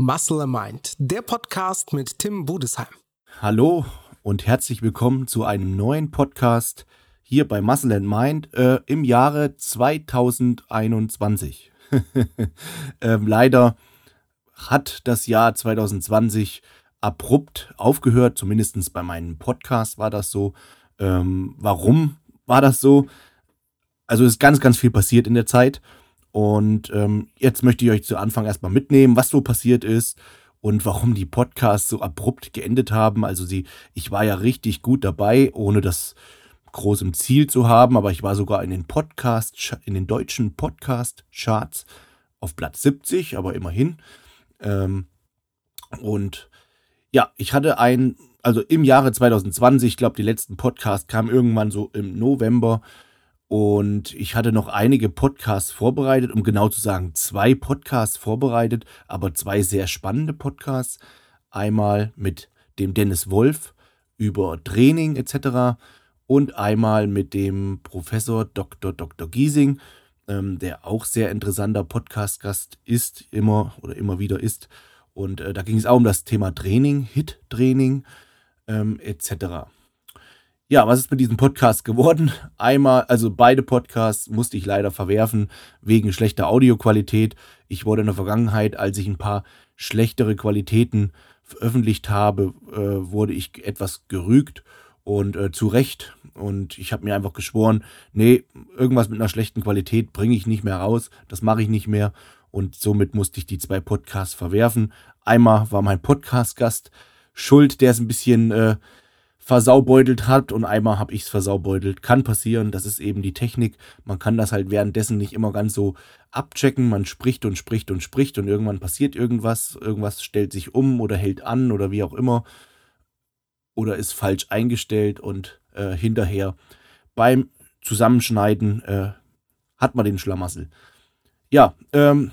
Muscle and Mind, der Podcast mit Tim Budesheim. Hallo und herzlich willkommen zu einem neuen Podcast hier bei Muscle and Mind äh, im Jahre 2021. ähm, leider hat das Jahr 2020 abrupt aufgehört, zumindest bei meinem Podcast war das so. Ähm, warum war das so? Also ist ganz, ganz viel passiert in der Zeit. Und ähm, jetzt möchte ich euch zu Anfang erstmal mitnehmen, was so passiert ist und warum die Podcasts so abrupt geendet haben. Also sie, ich war ja richtig gut dabei, ohne das groß im Ziel zu haben, aber ich war sogar in den Podcast, in den deutschen Podcast-Charts auf Platz 70, aber immerhin. Ähm, und ja, ich hatte ein, also im Jahre 2020, ich glaube, die letzten Podcasts kamen irgendwann so im November und ich hatte noch einige Podcasts vorbereitet, um genau zu sagen, zwei Podcasts vorbereitet, aber zwei sehr spannende Podcasts. Einmal mit dem Dennis Wolf über Training etc. und einmal mit dem Professor Dr. Dr. Giesing, ähm, der auch sehr interessanter Podcast-Gast ist, immer oder immer wieder ist. Und äh, da ging es auch um das Thema Training, Hit-Training ähm, etc. Ja, was ist mit diesem Podcast geworden? Einmal, also beide Podcasts musste ich leider verwerfen wegen schlechter Audioqualität. Ich wurde in der Vergangenheit, als ich ein paar schlechtere Qualitäten veröffentlicht habe, äh, wurde ich etwas gerügt und äh, zu Recht. Und ich habe mir einfach geschworen, nee, irgendwas mit einer schlechten Qualität bringe ich nicht mehr raus, das mache ich nicht mehr. Und somit musste ich die zwei Podcasts verwerfen. Einmal war mein Podcast-Gast schuld, der ist ein bisschen äh, versaubeutelt hat und einmal habe ich es versaubeutelt. Kann passieren, das ist eben die Technik. Man kann das halt währenddessen nicht immer ganz so abchecken. Man spricht und spricht und spricht und irgendwann passiert irgendwas. Irgendwas stellt sich um oder hält an oder wie auch immer. Oder ist falsch eingestellt und äh, hinterher beim Zusammenschneiden äh, hat man den Schlamassel. Ja, ähm,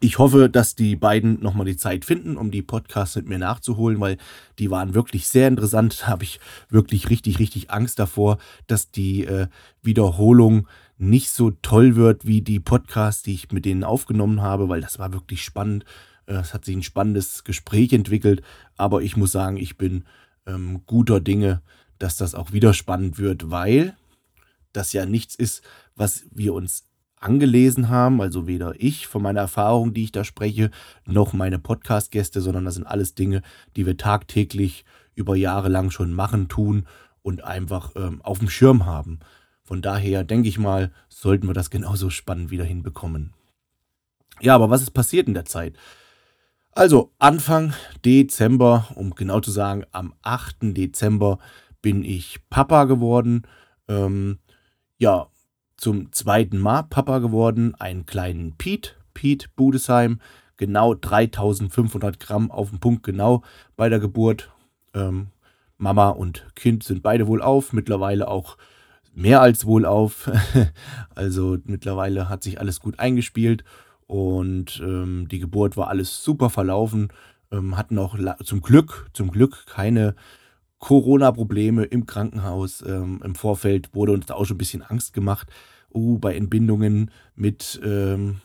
ich hoffe, dass die beiden nochmal die Zeit finden, um die Podcasts mit mir nachzuholen, weil die waren wirklich sehr interessant. Da habe ich wirklich richtig, richtig Angst davor, dass die äh, Wiederholung nicht so toll wird wie die Podcasts, die ich mit denen aufgenommen habe, weil das war wirklich spannend. Äh, es hat sich ein spannendes Gespräch entwickelt, aber ich muss sagen, ich bin ähm, guter Dinge, dass das auch wieder spannend wird, weil das ja nichts ist, was wir uns angelesen haben, also weder ich von meiner Erfahrung, die ich da spreche, noch meine Podcast-Gäste, sondern das sind alles Dinge, die wir tagtäglich über Jahre lang schon machen, tun und einfach ähm, auf dem Schirm haben. Von daher denke ich mal, sollten wir das genauso spannend wieder hinbekommen. Ja, aber was ist passiert in der Zeit? Also Anfang Dezember, um genau zu sagen, am 8. Dezember bin ich Papa geworden. Ähm, ja, zum zweiten Mal Papa geworden, einen kleinen Pete, Pete Budesheim, genau 3500 Gramm auf den Punkt genau bei der Geburt. Ähm, Mama und Kind sind beide wohl auf, mittlerweile auch mehr als wohl auf. also mittlerweile hat sich alles gut eingespielt und ähm, die Geburt war alles super verlaufen. Ähm, hatten auch zum Glück, zum Glück keine Corona-Probleme im Krankenhaus. Ähm, Im Vorfeld wurde uns da auch schon ein bisschen Angst gemacht. Uh, bei Entbindungen mit ähm,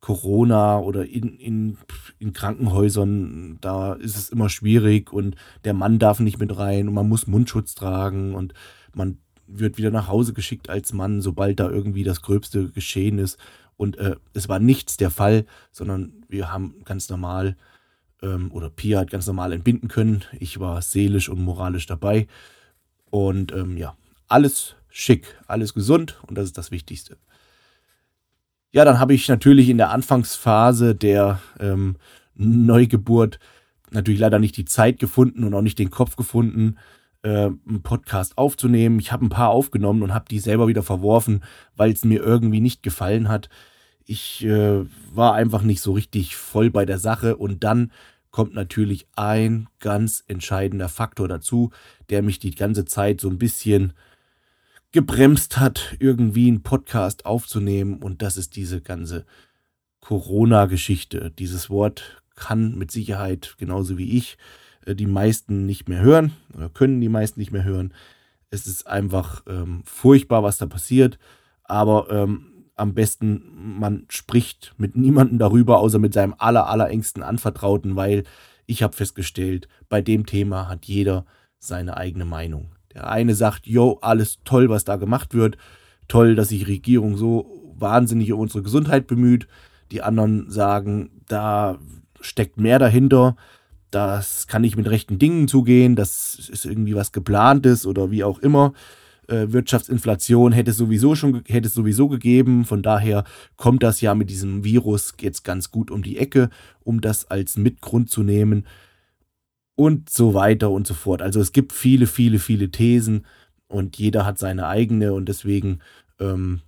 Corona oder in, in, in Krankenhäusern, da ist es immer schwierig und der Mann darf nicht mit rein und man muss Mundschutz tragen und man wird wieder nach Hause geschickt als Mann, sobald da irgendwie das Gröbste geschehen ist. Und äh, es war nichts der Fall, sondern wir haben ganz normal ähm, oder Pia hat ganz normal entbinden können. Ich war seelisch und moralisch dabei. Und ähm, ja, alles schick, alles gesund und das ist das Wichtigste. Ja, dann habe ich natürlich in der Anfangsphase der ähm, Neugeburt natürlich leider nicht die Zeit gefunden und auch nicht den Kopf gefunden, äh, einen Podcast aufzunehmen. Ich habe ein paar aufgenommen und habe die selber wieder verworfen, weil es mir irgendwie nicht gefallen hat. Ich äh, war einfach nicht so richtig voll bei der Sache und dann kommt natürlich ein ganz entscheidender Faktor dazu, der mich die ganze Zeit so ein bisschen gebremst hat, irgendwie einen Podcast aufzunehmen. Und das ist diese ganze Corona-Geschichte. Dieses Wort kann mit Sicherheit, genauso wie ich, äh, die meisten nicht mehr hören oder können die meisten nicht mehr hören. Es ist einfach ähm, furchtbar, was da passiert. Aber ähm, am besten, man spricht mit niemandem darüber, außer mit seinem aller, allerengsten Anvertrauten, weil ich habe festgestellt, bei dem Thema hat jeder seine eigene Meinung. Der eine sagt, jo, alles toll, was da gemacht wird, toll, dass sich die Regierung so wahnsinnig um unsere Gesundheit bemüht. Die anderen sagen, da steckt mehr dahinter, das kann nicht mit rechten Dingen zugehen, das ist irgendwie was geplantes oder wie auch immer. Äh, Wirtschaftsinflation hätte es sowieso schon hätte es sowieso gegeben. Von daher kommt das ja mit diesem Virus jetzt ganz gut um die Ecke, um das als Mitgrund zu nehmen und so weiter und so fort. Also es gibt viele, viele, viele Thesen und jeder hat seine eigene und deswegen ähm,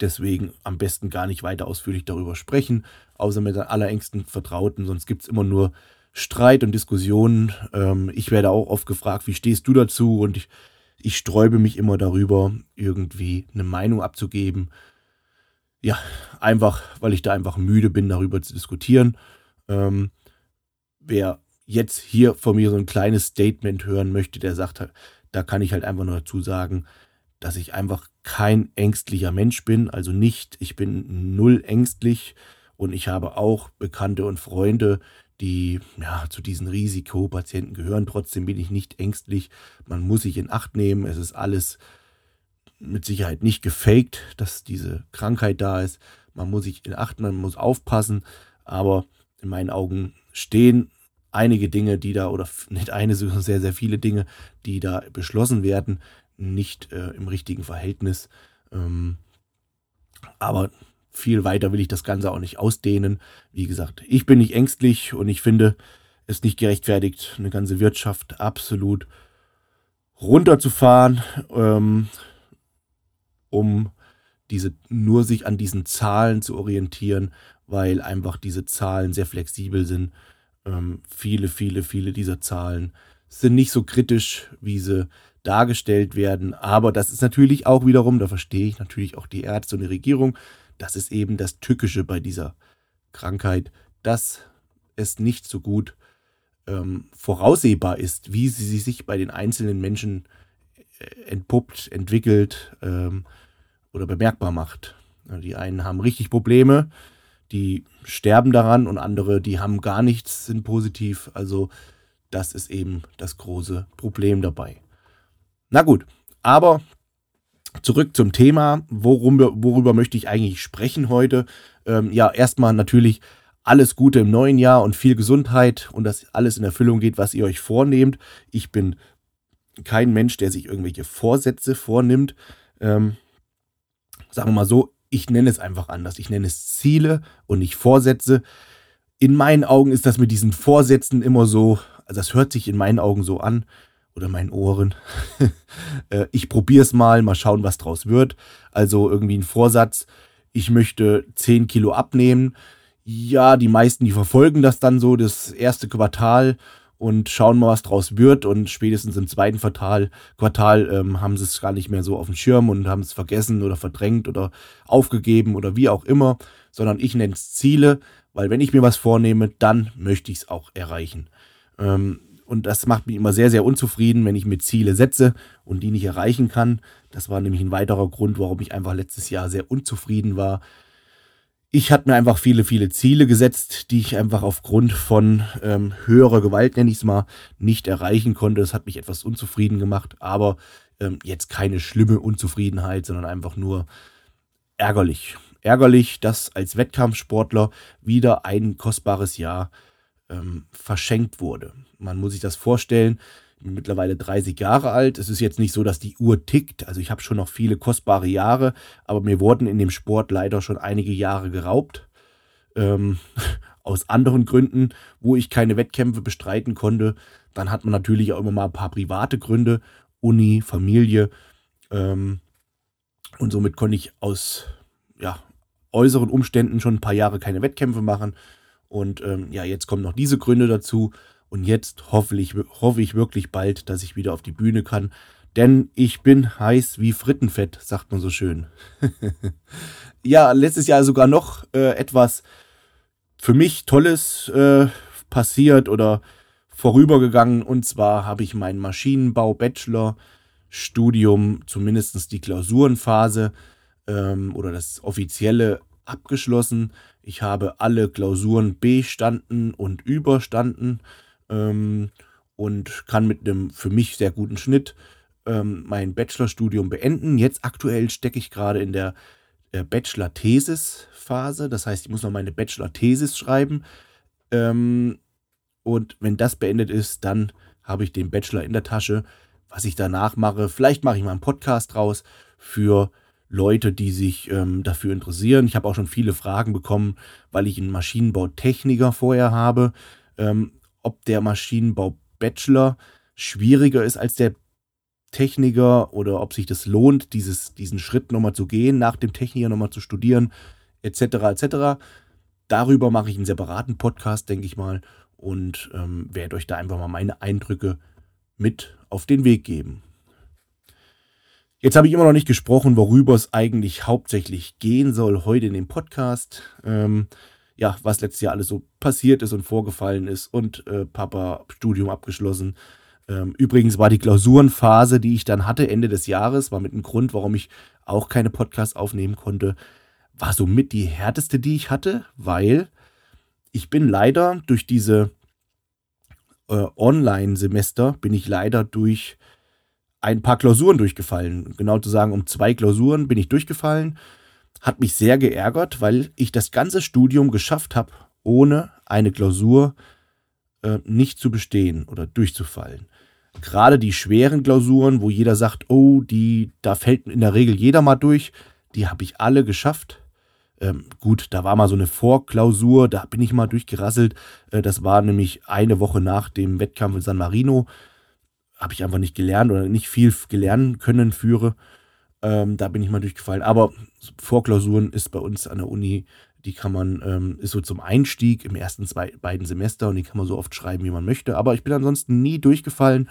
deswegen am besten gar nicht weiter ausführlich darüber sprechen, außer mit den allerengsten Vertrauten, sonst gibt es immer nur Streit und Diskussionen. Ähm, ich werde auch oft gefragt, wie stehst du dazu? Und ich, ich sträube mich immer darüber, irgendwie eine Meinung abzugeben. Ja, einfach, weil ich da einfach müde bin, darüber zu diskutieren. Ähm, wer jetzt hier von mir so ein kleines Statement hören möchte, der sagt, da kann ich halt einfach nur dazu sagen, dass ich einfach kein ängstlicher Mensch bin, also nicht, ich bin null ängstlich und ich habe auch Bekannte und Freunde, die ja, zu diesen Risikopatienten gehören. Trotzdem bin ich nicht ängstlich. Man muss sich in Acht nehmen. Es ist alles mit Sicherheit nicht gefaked, dass diese Krankheit da ist. Man muss sich in Acht, man muss aufpassen. Aber in meinen Augen stehen einige Dinge, die da, oder nicht eine, sondern sehr, sehr viele Dinge, die da beschlossen werden, nicht äh, im richtigen Verhältnis. Ähm, aber viel weiter will ich das Ganze auch nicht ausdehnen. Wie gesagt, ich bin nicht ängstlich und ich finde es nicht gerechtfertigt, eine ganze Wirtschaft absolut runterzufahren, ähm, um diese nur sich an diesen Zahlen zu orientieren, weil einfach diese Zahlen sehr flexibel sind. Ähm, viele, viele, viele dieser Zahlen sind nicht so kritisch, wie sie dargestellt werden. Aber das ist natürlich auch wiederum, da verstehe ich natürlich auch die Ärzte und die Regierung, das ist eben das Tückische bei dieser Krankheit, dass es nicht so gut ähm, voraussehbar ist, wie sie sich bei den einzelnen Menschen äh, entpuppt, entwickelt ähm, oder bemerkbar macht. Die einen haben richtig Probleme, die sterben daran und andere, die haben gar nichts, sind positiv. Also das ist eben das große Problem dabei. Na gut, aber zurück zum Thema. Worum, worüber möchte ich eigentlich sprechen heute? Ähm, ja, erstmal natürlich alles Gute im neuen Jahr und viel Gesundheit und dass alles in Erfüllung geht, was ihr euch vornehmt. Ich bin kein Mensch, der sich irgendwelche Vorsätze vornimmt. Ähm, sagen wir mal so, ich nenne es einfach anders. Ich nenne es Ziele und nicht Vorsätze. In meinen Augen ist das mit diesen Vorsätzen immer so, also das hört sich in meinen Augen so an, oder meinen Ohren. Äh, ich probiere es mal, mal schauen, was draus wird. Also irgendwie ein Vorsatz, ich möchte 10 Kilo abnehmen. Ja, die meisten, die verfolgen das dann so, das erste Quartal und schauen mal, was draus wird. Und spätestens im zweiten Quartal, Quartal ähm, haben sie es gar nicht mehr so auf dem Schirm und haben es vergessen oder verdrängt oder aufgegeben oder wie auch immer. Sondern ich nenne es Ziele, weil wenn ich mir was vornehme, dann möchte ich es auch erreichen. Ähm, und das macht mich immer sehr, sehr unzufrieden, wenn ich mir Ziele setze und die nicht erreichen kann. Das war nämlich ein weiterer Grund, warum ich einfach letztes Jahr sehr unzufrieden war. Ich hatte mir einfach viele, viele Ziele gesetzt, die ich einfach aufgrund von ähm, höherer Gewalt, nenne ich es mal, nicht erreichen konnte. Das hat mich etwas unzufrieden gemacht, aber ähm, jetzt keine schlimme Unzufriedenheit, sondern einfach nur ärgerlich. Ärgerlich, dass als Wettkampfsportler wieder ein kostbares Jahr ähm, verschenkt wurde. Man muss sich das vorstellen, mittlerweile 30 Jahre alt. Es ist jetzt nicht so, dass die Uhr tickt. Also ich habe schon noch viele kostbare Jahre, aber mir wurden in dem Sport leider schon einige Jahre geraubt. Ähm, aus anderen Gründen, wo ich keine Wettkämpfe bestreiten konnte. Dann hat man natürlich auch immer mal ein paar private Gründe, Uni, Familie. Ähm, und somit konnte ich aus ja, äußeren Umständen schon ein paar Jahre keine Wettkämpfe machen. Und ähm, ja, jetzt kommen noch diese Gründe dazu. Und jetzt hoffe ich, hoffe ich wirklich bald, dass ich wieder auf die Bühne kann. Denn ich bin heiß wie Frittenfett, sagt man so schön. ja, letztes Jahr sogar noch äh, etwas für mich Tolles äh, passiert oder vorübergegangen. Und zwar habe ich mein Maschinenbau-Bachelor-Studium, zumindest die Klausurenphase, ähm, oder das offizielle abgeschlossen. Ich habe alle Klausuren bestanden und überstanden ähm, und kann mit einem für mich sehr guten Schnitt ähm, mein Bachelorstudium beenden. Jetzt aktuell stecke ich gerade in der äh, Bachelor-Thesis-Phase. Das heißt, ich muss noch meine Bachelor-Thesis schreiben. Ähm, und wenn das beendet ist, dann habe ich den Bachelor in der Tasche. Was ich danach mache, vielleicht mache ich mal einen Podcast raus für Leute, die sich ähm, dafür interessieren. Ich habe auch schon viele Fragen bekommen, weil ich einen Maschinenbautechniker vorher habe, ähm, ob der Maschinenbau-Bachelor schwieriger ist als der Techniker oder ob sich das lohnt, dieses, diesen Schritt nochmal zu gehen, nach dem Techniker nochmal zu studieren, etc. etc. Darüber mache ich einen separaten Podcast, denke ich mal, und ähm, werde euch da einfach mal meine Eindrücke mit auf den Weg geben. Jetzt habe ich immer noch nicht gesprochen, worüber es eigentlich hauptsächlich gehen soll heute in dem Podcast. Ähm, ja, was letztes Jahr alles so passiert ist und vorgefallen ist und äh, Papa Studium abgeschlossen. Ähm, übrigens war die Klausurenphase, die ich dann hatte Ende des Jahres, war mit einem Grund, warum ich auch keine Podcasts aufnehmen konnte, war somit die härteste, die ich hatte, weil ich bin leider durch diese äh, Online-Semester bin ich leider durch ein paar Klausuren durchgefallen. Genau zu sagen, um zwei Klausuren bin ich durchgefallen. Hat mich sehr geärgert, weil ich das ganze Studium geschafft habe, ohne eine Klausur äh, nicht zu bestehen oder durchzufallen. Gerade die schweren Klausuren, wo jeder sagt, oh, die, da fällt in der Regel jeder mal durch, die habe ich alle geschafft. Ähm, gut, da war mal so eine Vorklausur, da bin ich mal durchgerasselt. Äh, das war nämlich eine Woche nach dem Wettkampf in San Marino habe ich einfach nicht gelernt oder nicht viel gelernt können führe. Ähm, da bin ich mal durchgefallen. Aber Vorklausuren ist bei uns an der Uni, die kann man, ähm, ist so zum Einstieg im ersten, zwei, beiden Semester und die kann man so oft schreiben, wie man möchte. Aber ich bin ansonsten nie durchgefallen.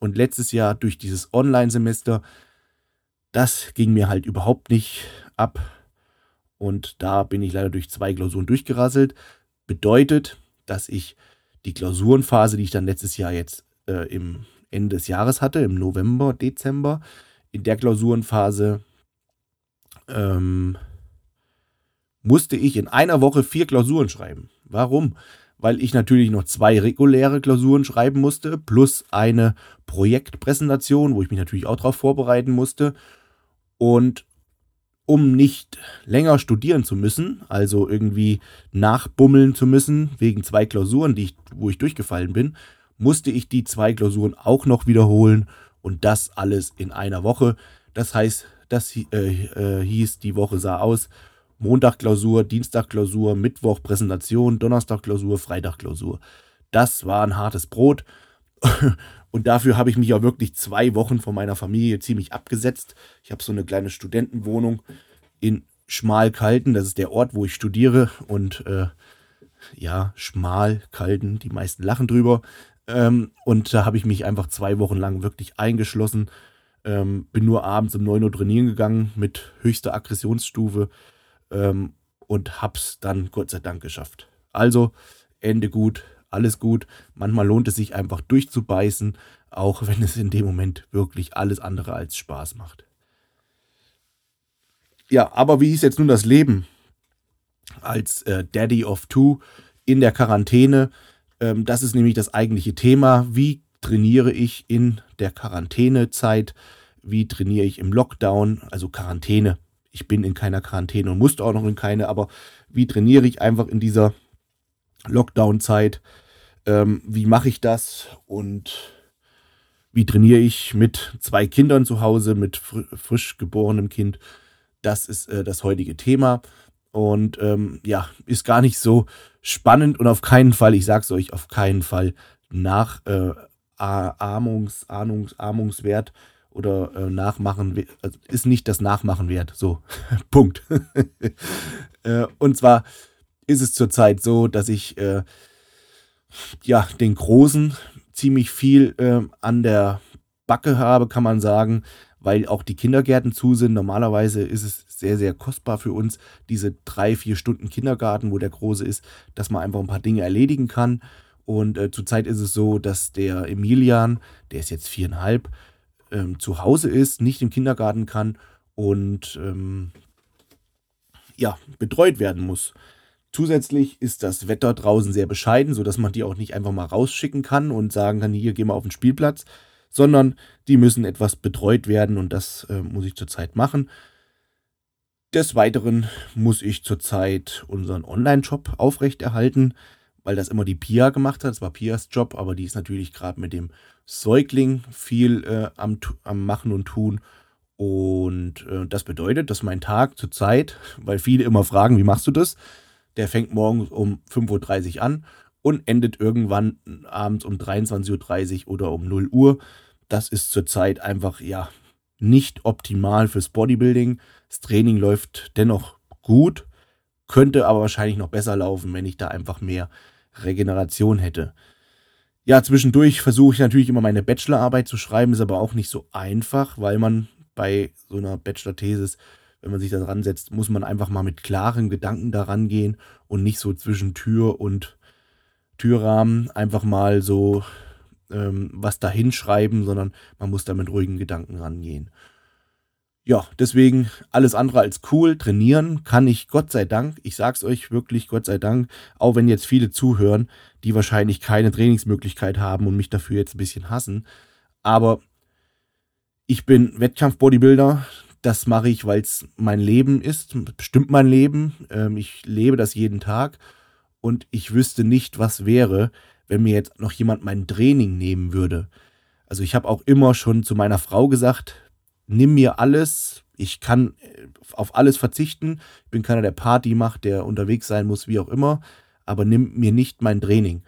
Und letztes Jahr durch dieses Online-Semester, das ging mir halt überhaupt nicht ab. Und da bin ich leider durch zwei Klausuren durchgerasselt. Bedeutet, dass ich die Klausurenphase, die ich dann letztes Jahr jetzt äh, im Ende des Jahres hatte, im November, Dezember, in der Klausurenphase ähm, musste ich in einer Woche vier Klausuren schreiben. Warum? Weil ich natürlich noch zwei reguläre Klausuren schreiben musste, plus eine Projektpräsentation, wo ich mich natürlich auch darauf vorbereiten musste. Und um nicht länger studieren zu müssen, also irgendwie nachbummeln zu müssen, wegen zwei Klausuren, die ich, wo ich durchgefallen bin, musste ich die zwei Klausuren auch noch wiederholen und das alles in einer Woche. Das heißt, das äh, äh, hieß, die Woche sah aus. Montag Klausur, Dienstag Klausur, Mittwoch Präsentation, Donnerstag Klausur, Freitag Klausur. Das war ein hartes Brot. Und dafür habe ich mich auch wirklich zwei Wochen von meiner Familie ziemlich abgesetzt. Ich habe so eine kleine Studentenwohnung in Schmalkalden. Das ist der Ort, wo ich studiere. Und äh, ja, Schmalkalden, die meisten lachen drüber. Ähm, und da habe ich mich einfach zwei Wochen lang wirklich eingeschlossen. Ähm, bin nur abends um 9 Uhr trainieren gegangen mit höchster Aggressionsstufe ähm, und hab's dann Gott sei Dank geschafft. Also, Ende gut, alles gut. Manchmal lohnt es sich einfach durchzubeißen, auch wenn es in dem Moment wirklich alles andere als Spaß macht. Ja, aber wie ist jetzt nun das Leben als äh, Daddy of Two in der Quarantäne? Ähm, das ist nämlich das eigentliche Thema. Wie trainiere ich in der Quarantänezeit? Wie trainiere ich im Lockdown, also Quarantäne? Ich bin in keiner Quarantäne und musste auch noch in keine, aber wie trainiere ich einfach in dieser Lockdown-Zeit? Ähm, wie mache ich das? Und wie trainiere ich mit zwei Kindern zu Hause, mit fr frisch geborenem Kind? Das ist äh, das heutige Thema. Und ähm, ja, ist gar nicht so spannend und auf keinen Fall, ich sag's euch, auf keinen Fall nach äh, Ahmungs, Ahnungs, Ahmungswert oder äh, Nachmachen, also ist nicht das Nachmachen wert. So, Punkt. äh, und zwar ist es zurzeit so, dass ich äh, ja den Großen ziemlich viel äh, an der Backe habe, kann man sagen, weil auch die Kindergärten zu sind. Normalerweise ist es sehr, sehr kostbar für uns, diese drei, vier Stunden Kindergarten, wo der Große ist, dass man einfach ein paar Dinge erledigen kann. Und äh, zurzeit ist es so, dass der Emilian, der ist jetzt viereinhalb, ähm, zu Hause ist, nicht im Kindergarten kann. Und ähm, ja, betreut werden muss. Zusätzlich ist das Wetter draußen sehr bescheiden, sodass man die auch nicht einfach mal rausschicken kann und sagen kann, hier geh mal auf den Spielplatz, sondern die müssen etwas betreut werden und das äh, muss ich zurzeit machen. Des Weiteren muss ich zurzeit unseren Online-Shop aufrechterhalten, weil das immer die Pia gemacht hat. Das war Pias Job, aber die ist natürlich gerade mit dem Säugling viel äh, am, am Machen und Tun. Und äh, das bedeutet, dass mein Tag zurzeit, weil viele immer fragen, wie machst du das? Der fängt morgens um 5.30 Uhr an und endet irgendwann abends um 23.30 Uhr oder um 0 Uhr. Das ist zurzeit einfach, ja, nicht optimal fürs Bodybuilding. Das Training läuft dennoch gut, könnte aber wahrscheinlich noch besser laufen, wenn ich da einfach mehr Regeneration hätte. Ja, zwischendurch versuche ich natürlich immer meine Bachelorarbeit zu schreiben, ist aber auch nicht so einfach, weil man bei so einer Bachelor-Thesis, wenn man sich da dran setzt, muss man einfach mal mit klaren Gedanken daran gehen und nicht so zwischen Tür und Türrahmen einfach mal so ähm, was da hinschreiben, sondern man muss da mit ruhigen Gedanken rangehen. Ja, deswegen alles andere als cool. Trainieren kann ich Gott sei Dank. Ich sag's euch wirklich Gott sei Dank. Auch wenn jetzt viele zuhören, die wahrscheinlich keine Trainingsmöglichkeit haben und mich dafür jetzt ein bisschen hassen. Aber ich bin Wettkampf-Bodybuilder. Das mache ich, weil es mein Leben ist. Bestimmt mein Leben. Ähm, ich lebe das jeden Tag. Und ich wüsste nicht, was wäre, wenn mir jetzt noch jemand mein Training nehmen würde. Also ich habe auch immer schon zu meiner Frau gesagt, nimm mir alles, ich kann äh, auf alles verzichten. Ich bin keiner, der Party macht, der unterwegs sein muss, wie auch immer, aber nimm mir nicht mein Training.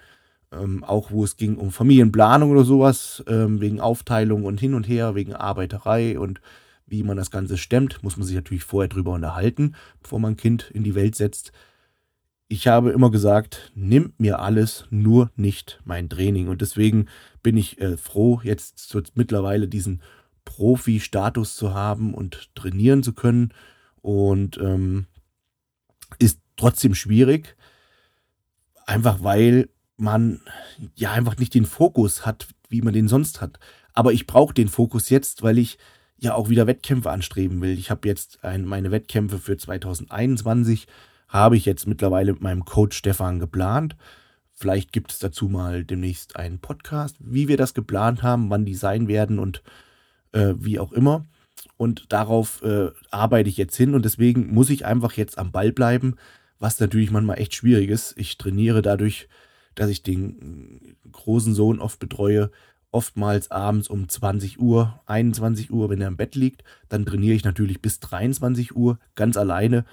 Ähm, auch wo es ging um Familienplanung oder sowas, ähm, wegen Aufteilung und hin und her, wegen Arbeiterei und wie man das Ganze stemmt, muss man sich natürlich vorher drüber unterhalten, bevor man ein Kind in die Welt setzt. Ich habe immer gesagt, nimm mir alles, nur nicht mein Training. Und deswegen bin ich äh, froh, jetzt so mittlerweile diesen Profi-Status zu haben und trainieren zu können. Und ähm, ist trotzdem schwierig, einfach weil man ja einfach nicht den Fokus hat, wie man den sonst hat. Aber ich brauche den Fokus jetzt, weil ich ja auch wieder Wettkämpfe anstreben will. Ich habe jetzt ein, meine Wettkämpfe für 2021 habe ich jetzt mittlerweile mit meinem Coach Stefan geplant. Vielleicht gibt es dazu mal demnächst einen Podcast, wie wir das geplant haben, wann die sein werden und äh, wie auch immer. Und darauf äh, arbeite ich jetzt hin und deswegen muss ich einfach jetzt am Ball bleiben, was natürlich manchmal echt schwierig ist. Ich trainiere dadurch, dass ich den großen Sohn oft betreue, oftmals abends um 20 Uhr, 21 Uhr, wenn er im Bett liegt. Dann trainiere ich natürlich bis 23 Uhr ganz alleine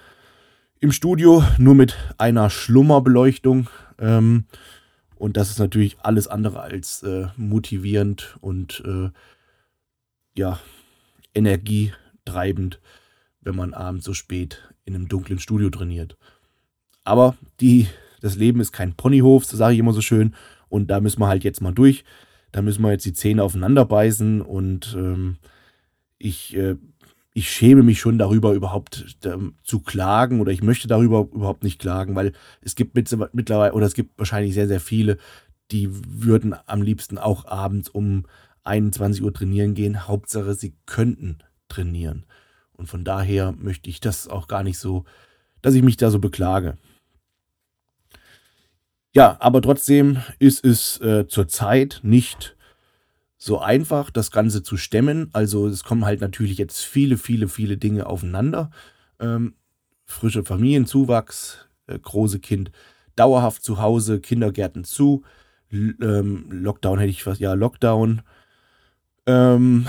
im Studio, nur mit einer Schlummerbeleuchtung. Ähm, und das ist natürlich alles andere als äh, motivierend und äh, ja, energietreibend, wenn man abends so spät in einem dunklen Studio trainiert. Aber die, das Leben ist kein Ponyhof, so sage ich immer so schön. Und da müssen wir halt jetzt mal durch. Da müssen wir jetzt die Zähne aufeinander beißen. Und ähm, ich, äh, ich schäme mich schon darüber, überhaupt ähm, zu klagen. Oder ich möchte darüber überhaupt nicht klagen, weil es gibt mittlerweile, oder es gibt wahrscheinlich sehr, sehr viele, die würden am liebsten auch abends um 21 Uhr trainieren gehen. Hauptsache, sie könnten trainieren. Und von daher möchte ich das auch gar nicht so, dass ich mich da so beklage. Ja, aber trotzdem ist es äh, zurzeit nicht so einfach, das Ganze zu stemmen. Also es kommen halt natürlich jetzt viele, viele, viele Dinge aufeinander. Ähm, frische Familienzuwachs, äh, große Kind dauerhaft zu Hause, Kindergärten zu, L ähm, Lockdown hätte ich was, ja, Lockdown, ähm,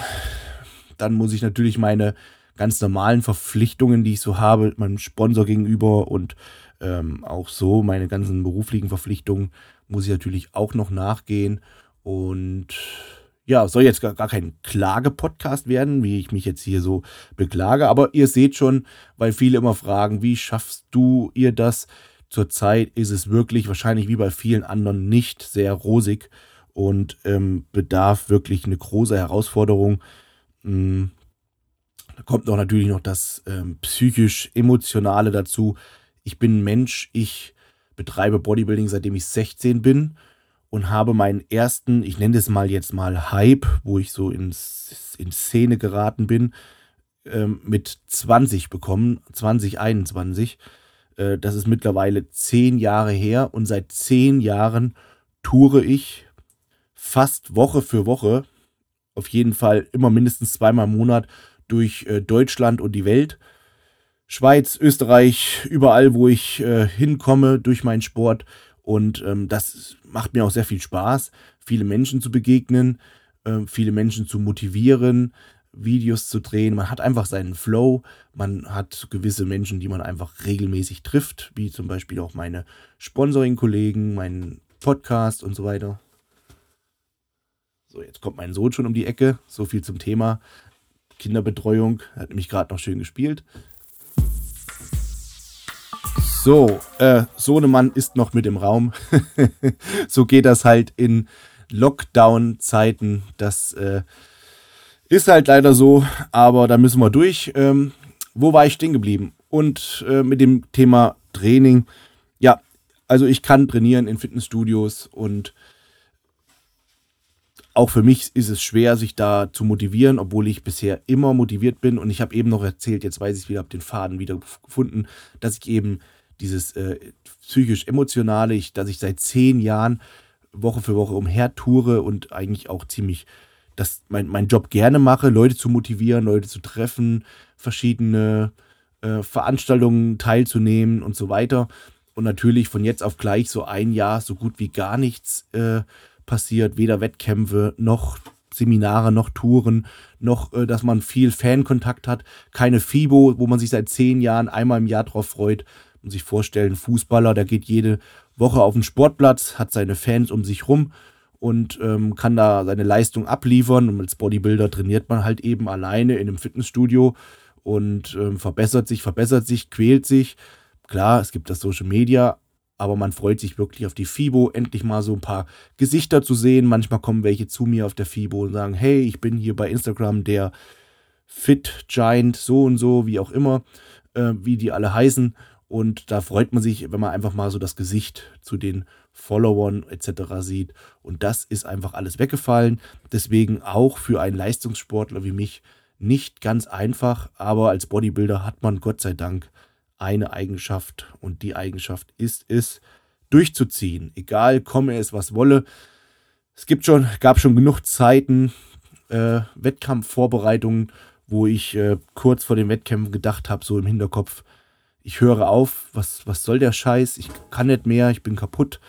dann muss ich natürlich meine ganz normalen Verpflichtungen, die ich so habe, meinem Sponsor gegenüber und ähm, auch so meine ganzen beruflichen Verpflichtungen, muss ich natürlich auch noch nachgehen. Und ja, soll jetzt gar, kein Klage-Podcast werden, wie ich mich jetzt hier so beklage. Aber ihr seht schon, weil viele immer fragen, wie schaffst du ihr das? Zurzeit ist es wirklich wahrscheinlich wie bei vielen anderen nicht sehr rosig und ähm, bedarf wirklich eine große Herausforderung. Mhm. Da kommt auch natürlich noch das ähm, psychisch-emotionale dazu. Ich bin Mensch, ich betreibe Bodybuilding seitdem ich 16 bin und habe meinen ersten, ich nenne es mal jetzt mal Hype, wo ich so ins, in Szene geraten bin, ähm, mit 20 bekommen, 2021. Äh, das ist mittlerweile zehn Jahre her und seit zehn Jahren toure ich fast Woche für Woche, auf jeden Fall immer mindestens zweimal im Monat durch äh, Deutschland und die Welt. Schweiz, Österreich, überall, wo ich äh, hinkomme durch meinen Sport. Und ähm, das macht mir auch sehr viel Spaß, viele Menschen zu begegnen, äh, viele Menschen zu motivieren, Videos zu drehen. Man hat einfach seinen Flow. Man hat gewisse Menschen, die man einfach regelmäßig trifft, wie zum Beispiel auch meine Sponsoring-Kollegen, meinen Podcast und so weiter. So, jetzt kommt mein Sohn schon um die Ecke. So viel zum Thema Kinderbetreuung. Er hat nämlich gerade noch schön gespielt. So, äh, Sohnemann ist noch mit im Raum. so geht das halt in Lockdown-Zeiten. Das äh, ist halt leider so, aber da müssen wir durch. Ähm, wo war ich stehen geblieben? Und äh, mit dem Thema Training. Ja, also ich kann trainieren in Fitnessstudios und auch für mich ist es schwer, sich da zu motivieren, obwohl ich bisher immer motiviert bin. Und ich habe eben noch erzählt, jetzt weiß ich wieder, habe den Faden wieder gefunden, dass ich eben dieses äh, psychisch-emotionale, dass ich seit zehn Jahren Woche für Woche umhertoure und eigentlich auch ziemlich das mein, mein Job gerne mache, Leute zu motivieren, Leute zu treffen, verschiedene äh, Veranstaltungen teilzunehmen und so weiter. Und natürlich von jetzt auf gleich so ein Jahr so gut wie gar nichts äh, passiert, weder Wettkämpfe noch Seminare, noch Touren, noch, äh, dass man viel Fankontakt hat, keine FIBO, wo man sich seit zehn Jahren einmal im Jahr drauf freut. Und sich vorstellen, Fußballer, der geht jede Woche auf den Sportplatz, hat seine Fans um sich rum und ähm, kann da seine Leistung abliefern. Und als Bodybuilder trainiert man halt eben alleine in einem Fitnessstudio und ähm, verbessert sich, verbessert sich, quält sich. Klar, es gibt das Social Media, aber man freut sich wirklich auf die FIBO, endlich mal so ein paar Gesichter zu sehen. Manchmal kommen welche zu mir auf der FIBO und sagen, hey, ich bin hier bei Instagram der Fit Giant, so und so, wie auch immer, äh, wie die alle heißen. Und da freut man sich, wenn man einfach mal so das Gesicht zu den Followern etc. sieht. Und das ist einfach alles weggefallen. Deswegen auch für einen Leistungssportler wie mich nicht ganz einfach, aber als Bodybuilder hat man Gott sei Dank eine Eigenschaft und die Eigenschaft ist es, durchzuziehen. Egal, komme es, was wolle. Es gibt schon, gab schon genug Zeiten, äh, Wettkampfvorbereitungen, wo ich äh, kurz vor den Wettkämpfen gedacht habe, so im Hinterkopf, ich höre auf, was, was soll der Scheiß, ich kann nicht mehr, ich bin kaputt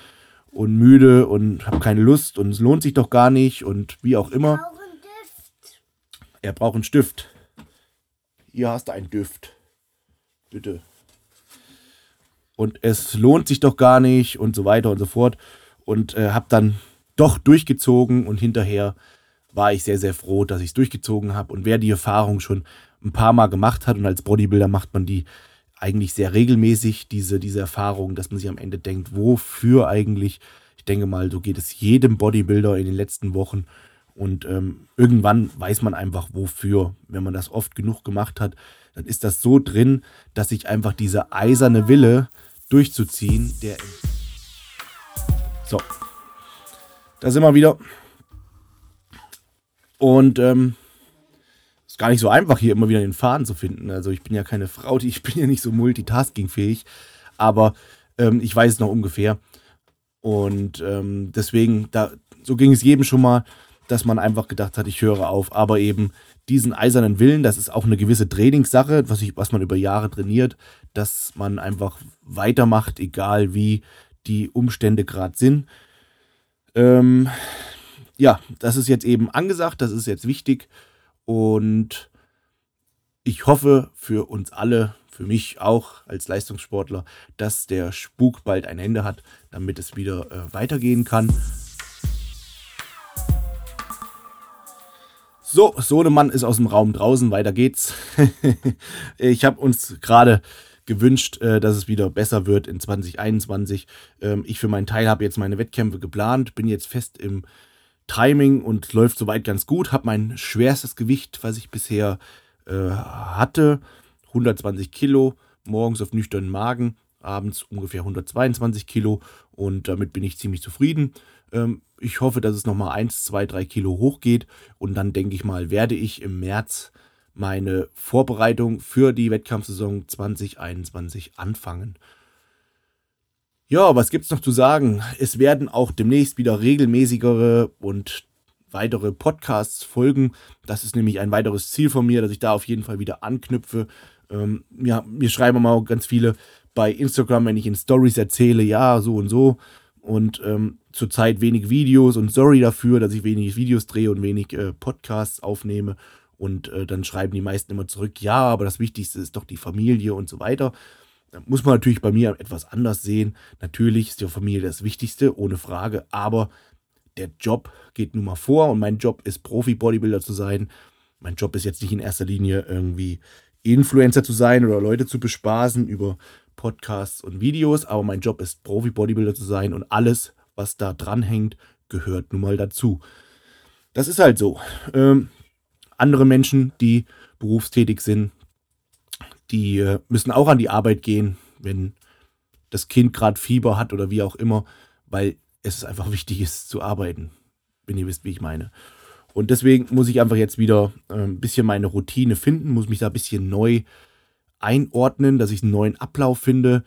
und müde und habe keine Lust und es lohnt sich doch gar nicht und wie auch immer. Er braucht einen Stift. Hier hast du einen Düft. Bitte und es lohnt sich doch gar nicht und so weiter und so fort. Und äh, habe dann doch durchgezogen und hinterher war ich sehr, sehr froh, dass ich es durchgezogen habe. Und wer die Erfahrung schon ein paar Mal gemacht hat und als Bodybuilder macht man die eigentlich sehr regelmäßig, diese, diese Erfahrung, dass man sich am Ende denkt, wofür eigentlich? Ich denke mal, so geht es jedem Bodybuilder in den letzten Wochen. Und ähm, irgendwann weiß man einfach, wofür. Wenn man das oft genug gemacht hat, dann ist das so drin, dass sich einfach dieser eiserne Wille, durchzuziehen. Der so, da sind wir wieder. Und ähm, ist gar nicht so einfach, hier immer wieder den Faden zu finden. Also ich bin ja keine Frau, ich bin ja nicht so multitaskingfähig, aber ähm, ich weiß es noch ungefähr. Und ähm, deswegen, da, so ging es jedem schon mal, dass man einfach gedacht hat, ich höre auf. Aber eben diesen eisernen Willen, das ist auch eine gewisse Trainingssache, was, ich, was man über Jahre trainiert, dass man einfach weitermacht, egal wie die Umstände gerade sind. Ähm, ja, das ist jetzt eben angesagt, das ist jetzt wichtig und ich hoffe für uns alle, für mich auch als Leistungssportler, dass der Spuk bald ein Ende hat, damit es wieder äh, weitergehen kann. So, Sohnemann ist aus dem Raum draußen, weiter geht's. ich habe uns gerade gewünscht, äh, dass es wieder besser wird in 2021. Ähm, ich für meinen Teil habe jetzt meine Wettkämpfe geplant, bin jetzt fest im Timing und läuft soweit ganz gut. Habe mein schwerstes Gewicht, was ich bisher äh, hatte, 120 Kilo, morgens auf nüchternen Magen, abends ungefähr 122 Kilo und damit bin ich ziemlich zufrieden. Ähm, ich hoffe, dass es nochmal 1, 2, 3 Kilo hochgeht und dann denke ich mal, werde ich im März meine Vorbereitung für die Wettkampfsaison 2021 anfangen. Ja, was gibt's noch zu sagen? Es werden auch demnächst wieder regelmäßigere und weitere Podcasts folgen. Das ist nämlich ein weiteres Ziel von mir, dass ich da auf jeden Fall wieder anknüpfe. Ähm, mir, mir schreiben mal ganz viele bei Instagram, wenn ich in Stories erzähle, ja, so und so. Und ähm, zurzeit wenig Videos und sorry dafür, dass ich wenig Videos drehe und wenig äh, Podcasts aufnehme. Und äh, dann schreiben die meisten immer zurück, ja, aber das Wichtigste ist doch die Familie und so weiter. Muss man natürlich bei mir etwas anders sehen. Natürlich ist die Familie das Wichtigste, ohne Frage, aber der Job geht nun mal vor und mein Job ist Profi-Bodybuilder zu sein. Mein Job ist jetzt nicht in erster Linie irgendwie Influencer zu sein oder Leute zu bespaßen über Podcasts und Videos, aber mein Job ist Profi-Bodybuilder zu sein und alles, was da dranhängt, gehört nun mal dazu. Das ist halt so. Ähm, andere Menschen, die berufstätig sind, die äh, müssen auch an die Arbeit gehen, wenn das Kind gerade Fieber hat oder wie auch immer, weil es einfach wichtig ist zu arbeiten, wenn ihr wisst, wie ich meine. Und deswegen muss ich einfach jetzt wieder äh, ein bisschen meine Routine finden, muss mich da ein bisschen neu einordnen, dass ich einen neuen Ablauf finde.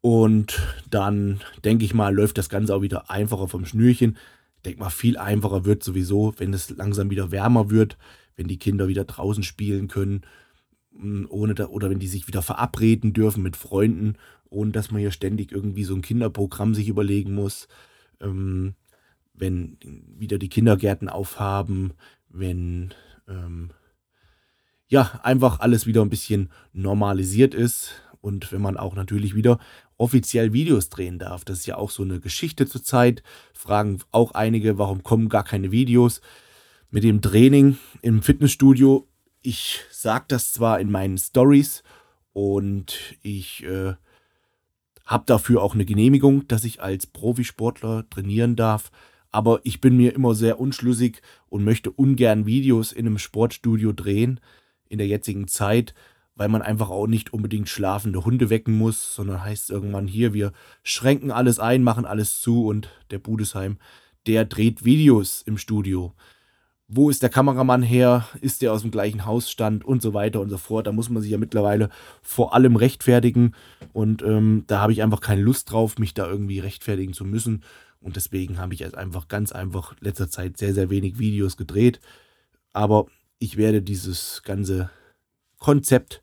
Und dann denke ich mal, läuft das Ganze auch wieder einfacher vom Schnürchen. Ich denke mal, viel einfacher wird sowieso, wenn es langsam wieder wärmer wird, wenn die Kinder wieder draußen spielen können, ohne da, oder wenn die sich wieder verabreden dürfen mit Freunden, ohne dass man hier ständig irgendwie so ein Kinderprogramm sich überlegen muss. Ähm, wenn wieder die Kindergärten aufhaben, wenn ähm, ja einfach alles wieder ein bisschen normalisiert ist und wenn man auch natürlich wieder offiziell Videos drehen darf. Das ist ja auch so eine Geschichte zurzeit. Fragen auch einige, warum kommen gar keine Videos mit dem Training im Fitnessstudio. Ich sage das zwar in meinen Stories und ich äh, habe dafür auch eine Genehmigung, dass ich als Profisportler trainieren darf. Aber ich bin mir immer sehr unschlüssig und möchte ungern Videos in einem Sportstudio drehen in der jetzigen Zeit, weil man einfach auch nicht unbedingt schlafende Hunde wecken muss, sondern heißt irgendwann hier, wir schränken alles ein, machen alles zu und der Budesheim, der dreht Videos im Studio. Wo ist der Kameramann her? Ist der aus dem gleichen Hausstand und so weiter und so fort? Da muss man sich ja mittlerweile vor allem rechtfertigen und ähm, da habe ich einfach keine Lust drauf, mich da irgendwie rechtfertigen zu müssen und deswegen habe ich jetzt einfach ganz einfach letzter Zeit sehr, sehr wenig Videos gedreht. Aber ich werde dieses ganze Konzept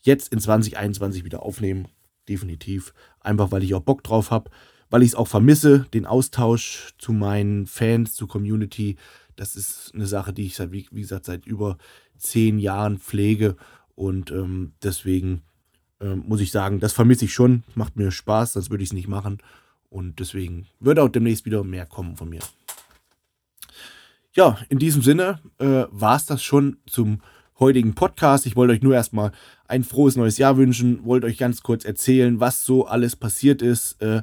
jetzt in 2021 wieder aufnehmen. Definitiv. Einfach weil ich auch Bock drauf habe. Weil ich es auch vermisse, den Austausch zu meinen Fans, zur Community. Das ist eine Sache, die ich seit, wie, gesagt, seit über zehn Jahren pflege. Und ähm, deswegen ähm, muss ich sagen, das vermisse ich schon. Macht mir Spaß, sonst würde ich es nicht machen. Und deswegen wird auch demnächst wieder mehr kommen von mir. Ja, in diesem Sinne äh, war es das schon zum heutigen Podcast. Ich wollte euch nur erstmal ein frohes neues Jahr wünschen, wollte euch ganz kurz erzählen, was so alles passiert ist. Äh,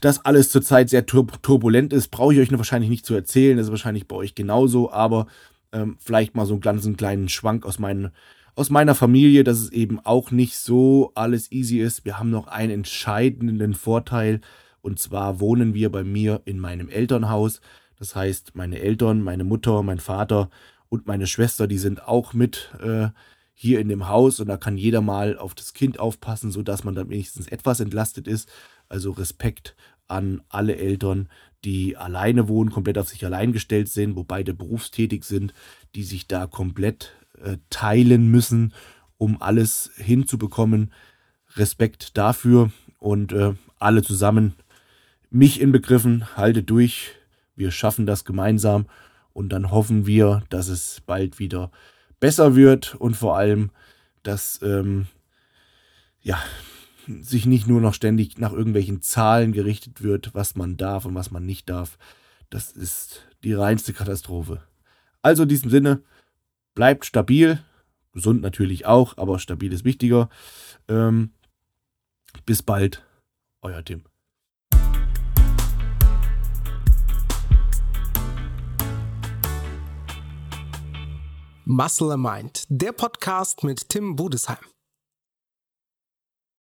dass alles zurzeit sehr tur turbulent ist, brauche ich euch wahrscheinlich nicht zu erzählen. Das ist wahrscheinlich bei euch genauso, aber ähm, vielleicht mal so einen ganzen kleinen Schwank aus meinen aus meiner Familie, dass es eben auch nicht so alles easy ist. Wir haben noch einen entscheidenden Vorteil und zwar wohnen wir bei mir in meinem Elternhaus. Das heißt, meine Eltern, meine Mutter, mein Vater und meine Schwester, die sind auch mit äh, hier in dem Haus und da kann jeder mal auf das Kind aufpassen, sodass man dann wenigstens etwas entlastet ist. Also Respekt an alle Eltern, die alleine wohnen, komplett auf sich allein gestellt sind, wo beide berufstätig sind, die sich da komplett äh, teilen müssen, um alles hinzubekommen. Respekt dafür und äh, alle zusammen, mich inbegriffen, halte durch. Wir schaffen das gemeinsam und dann hoffen wir, dass es bald wieder besser wird und vor allem, dass ähm, ja, sich nicht nur noch ständig nach irgendwelchen Zahlen gerichtet wird, was man darf und was man nicht darf. Das ist die reinste Katastrophe. Also in diesem Sinne, Bleibt stabil, gesund natürlich auch, aber stabil ist wichtiger. Ähm, bis bald, euer Tim. Muscle Mind, der Podcast mit Tim Budesheim.